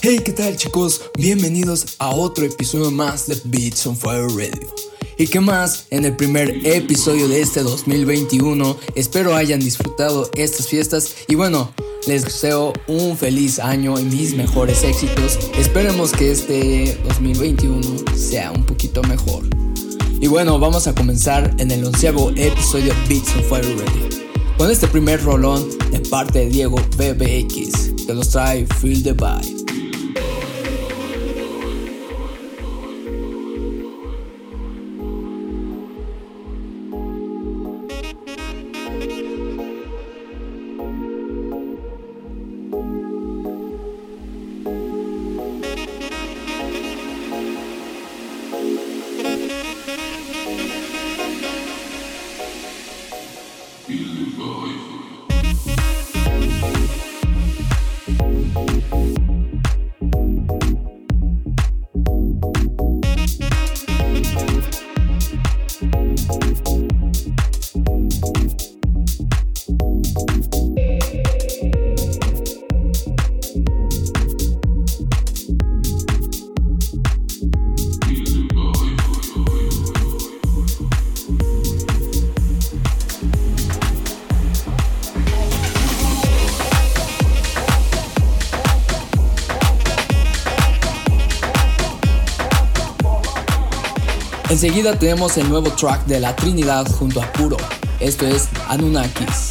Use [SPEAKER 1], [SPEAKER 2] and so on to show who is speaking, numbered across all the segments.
[SPEAKER 1] Hey, ¿qué tal chicos? Bienvenidos a otro episodio más de Beats on Fire Radio. Y qué más, en el primer episodio de este 2021, espero hayan disfrutado estas fiestas y bueno, les deseo un feliz año y mis mejores éxitos. Esperemos que este 2021 sea un poquito mejor. Y bueno, vamos a comenzar en el onceavo episodio de Beats on Fire Radio. Con este primer rolón de parte de Diego BBX, que los trae Feel the Vibe. Enseguida tenemos el nuevo track de la Trinidad junto a Puro. Esto es Anunnakis.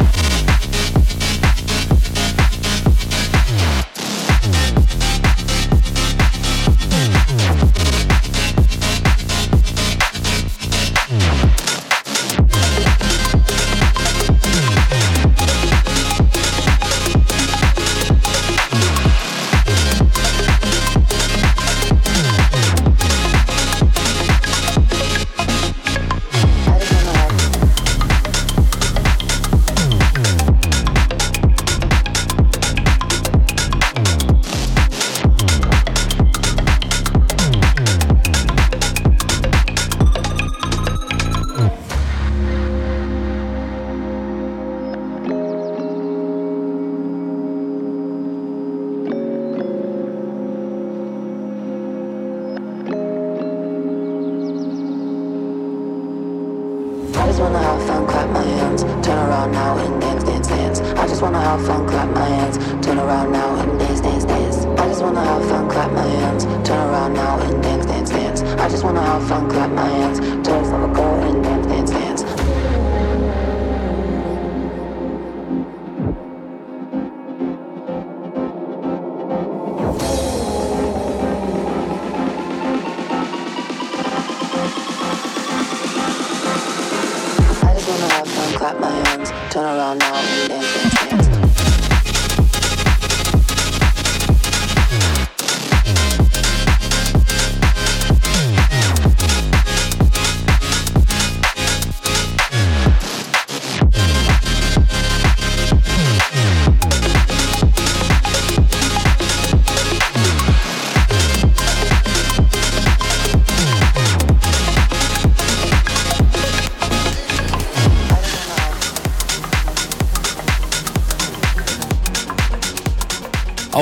[SPEAKER 2] just wanna have fun, clap my hands, turn around now and dance, dance, dance. I just wanna have fun, clap my hands, turn around now and dance, dance, dance. I just wanna have fun, clap my hands, turn like a girl.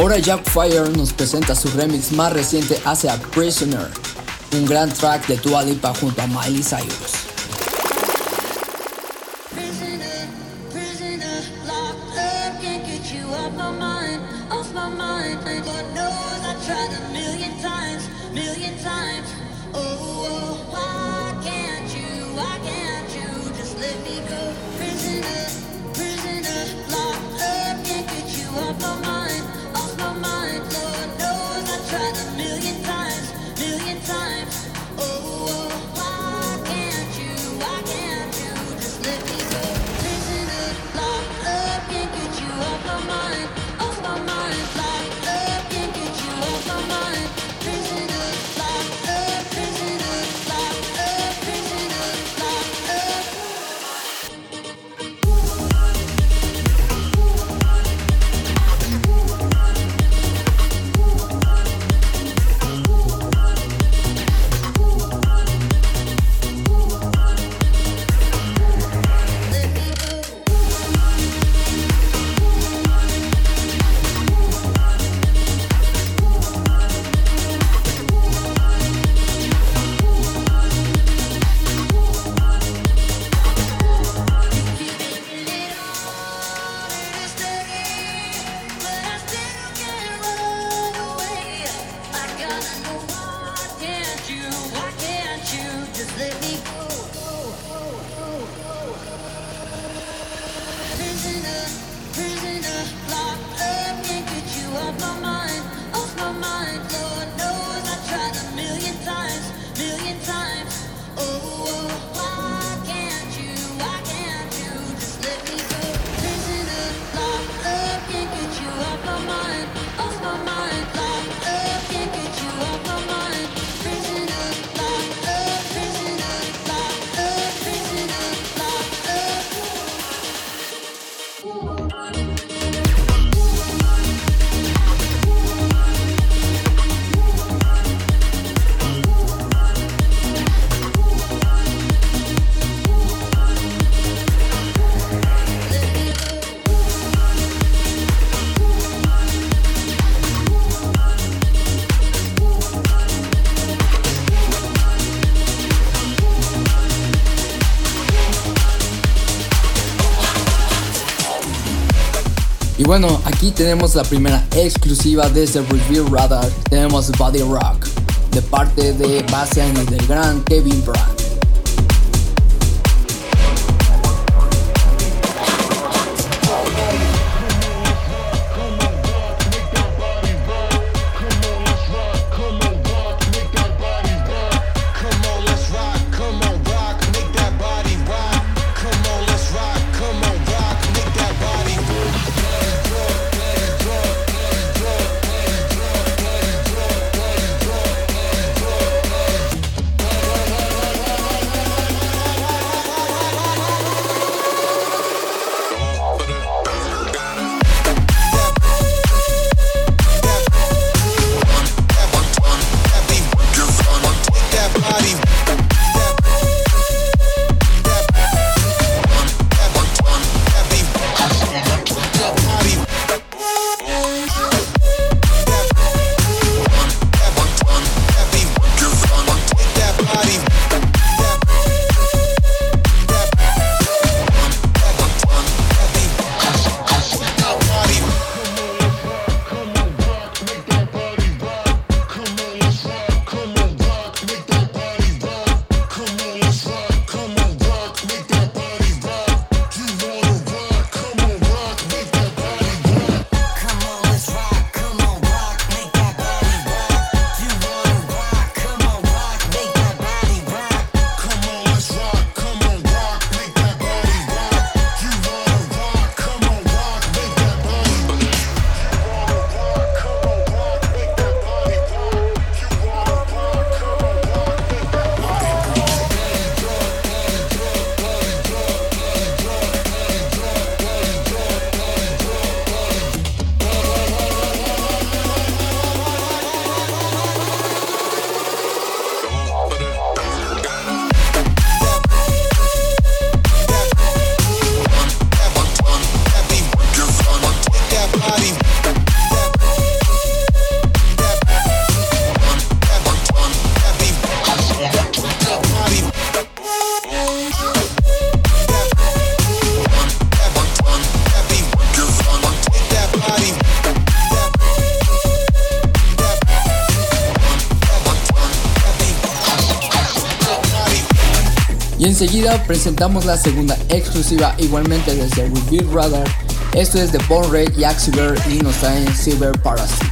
[SPEAKER 2] Ahora Jack Fire nos presenta su remix más reciente hacia Prisoner, un gran track de Dua Lipa junto a Miley Cyrus.
[SPEAKER 3] Bueno, aquí tenemos la primera exclusiva desde Review Radar. Tenemos Body Rock de parte de Bastian y del gran Kevin Brand. Presentamos la segunda exclusiva igualmente desde Reveal Radar. Esto es de Born Red y Axiver y nos traen Silver Parasite.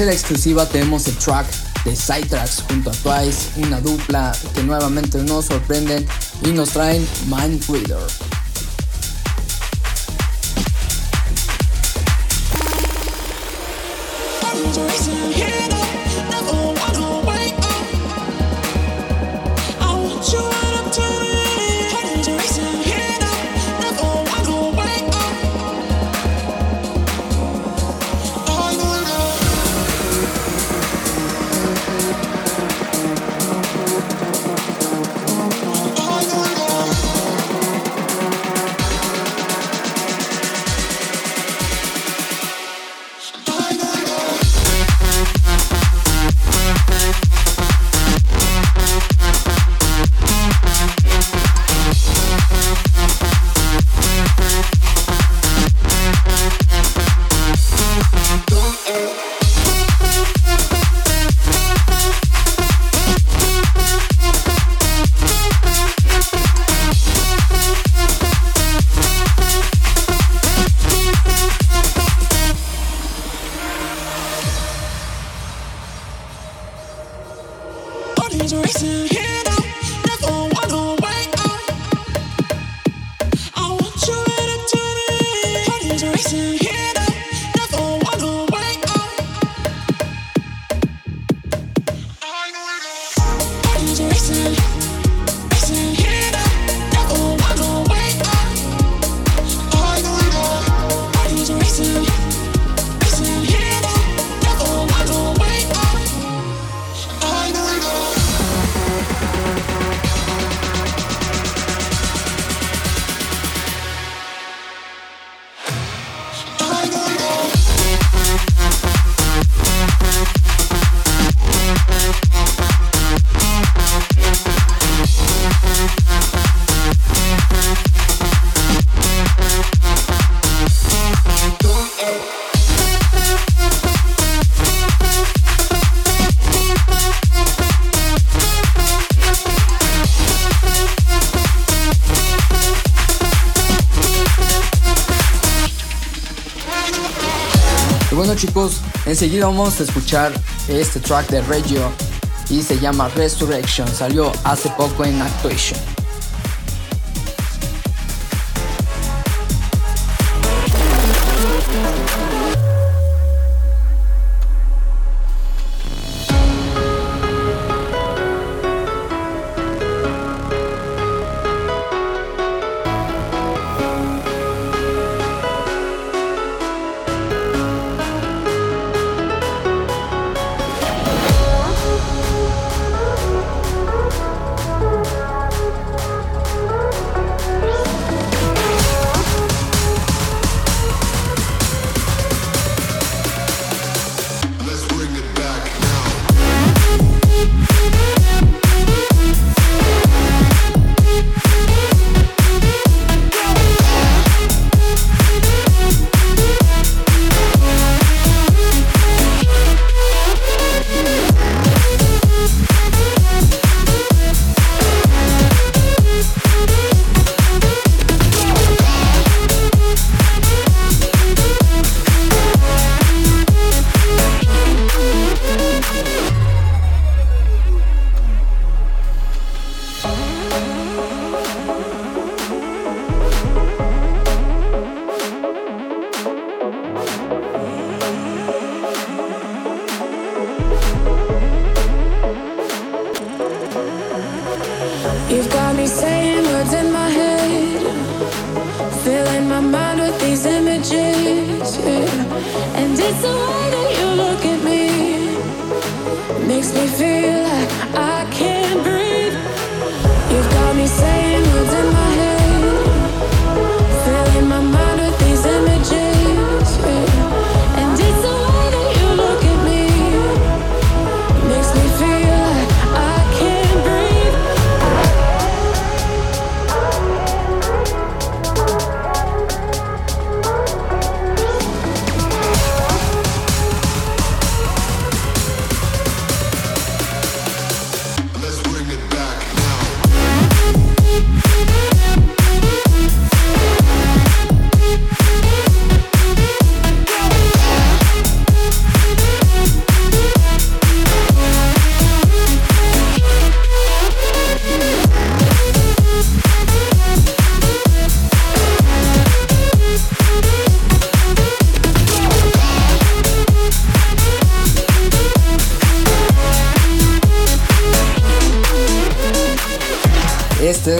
[SPEAKER 4] Tercera exclusiva tenemos el track de Sidetracks junto a Twice, una dupla que nuevamente nos sorprenden y nos traen Mind Reader. Enseguida vamos a escuchar este track de Radio y se llama Resurrection, salió hace poco en Actuation.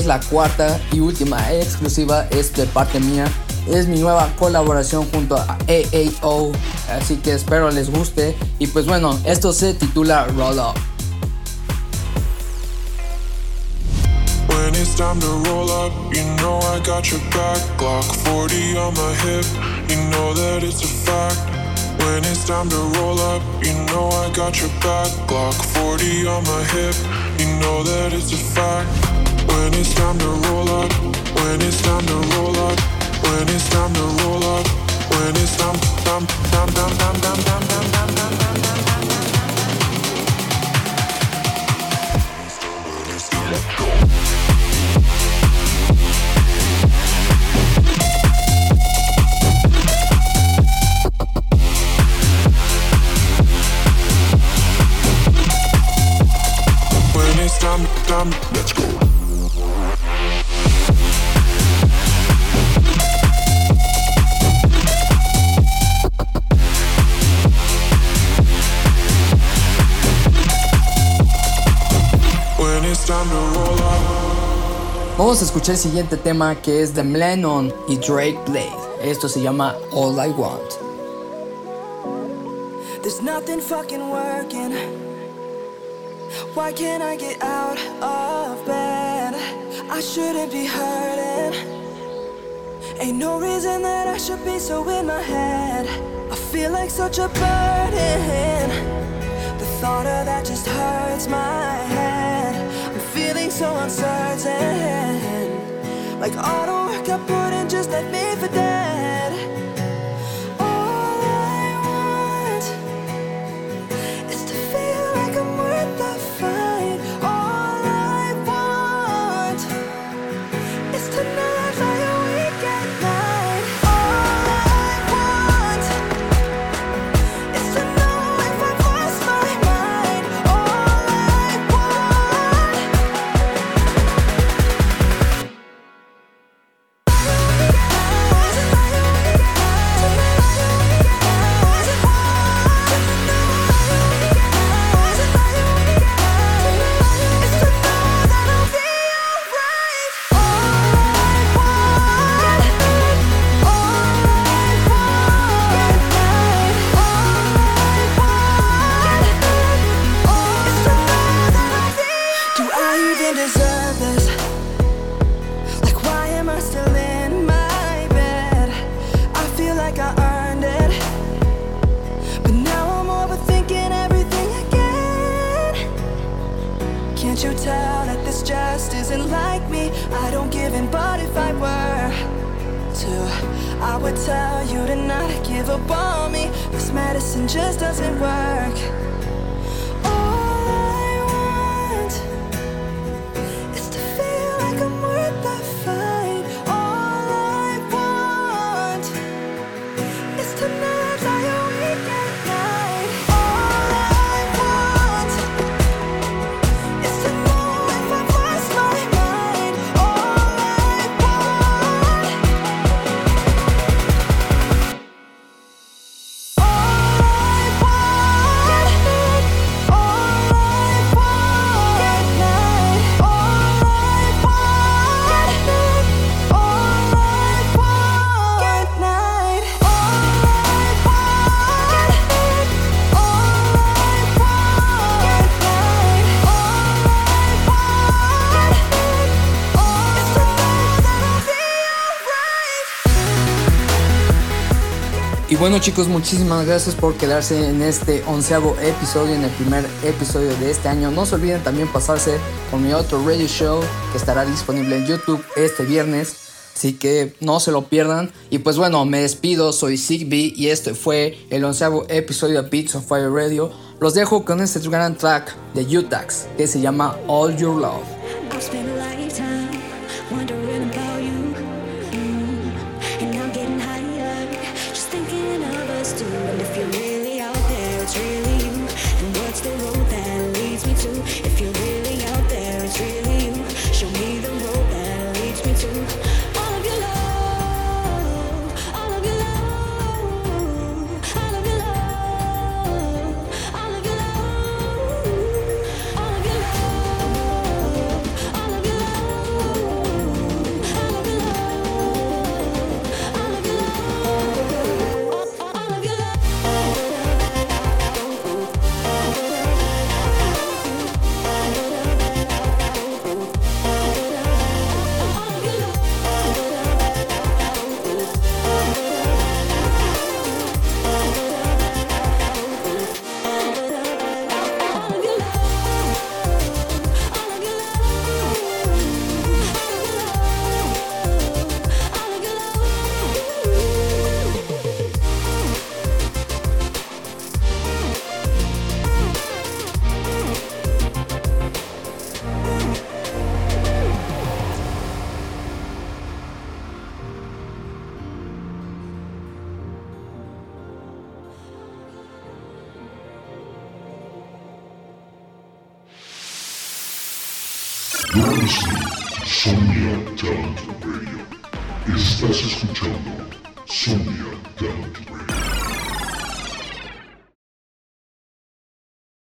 [SPEAKER 1] Es la cuarta y última exclusiva, es de parte mía. Es mi nueva colaboración junto a AAO, así que espero les guste. Y pues bueno, esto se titula Roll Up.
[SPEAKER 5] When it's time to roll up, you know I got your back. Glock 40 on my hip, you know that it's a fact. When it's time to roll up, you know I got your back. Glock 40 on my hip, you know that it's a fact. When it's time to roll up, when it's time to roll up, when it's time to roll up, when it's time, time, time, time, time, time, time, time, time, time, time, time. Time, time. Electro. Let's go.
[SPEAKER 1] Vamos a escuchar el siguiente tema que es de Lennon y Drake Blade. Esto se llama All I Want.
[SPEAKER 6] There's nothing fucking working. Why can't I get out of bed? I shouldn't be hurting. Ain't no reason that I should be so in my head. I feel like such a burden. The thought of that just hurts my head. So uncertain. Like all the work I put in just left me for dead. isn't like me. I don't give in, but if I were to, I would tell you to not give up on me. This medicine just doesn't work.
[SPEAKER 1] Bueno chicos, muchísimas gracias por quedarse en este onceavo episodio, en el primer episodio de este año. No se olviden también pasarse por mi otro radio show que estará disponible en YouTube este viernes. Así que no se lo pierdan. Y pues bueno, me despido, soy Sigby y este fue el onceavo episodio de Beats of Fire Radio. Los dejo con este gran track de Utax que se llama All Your Love.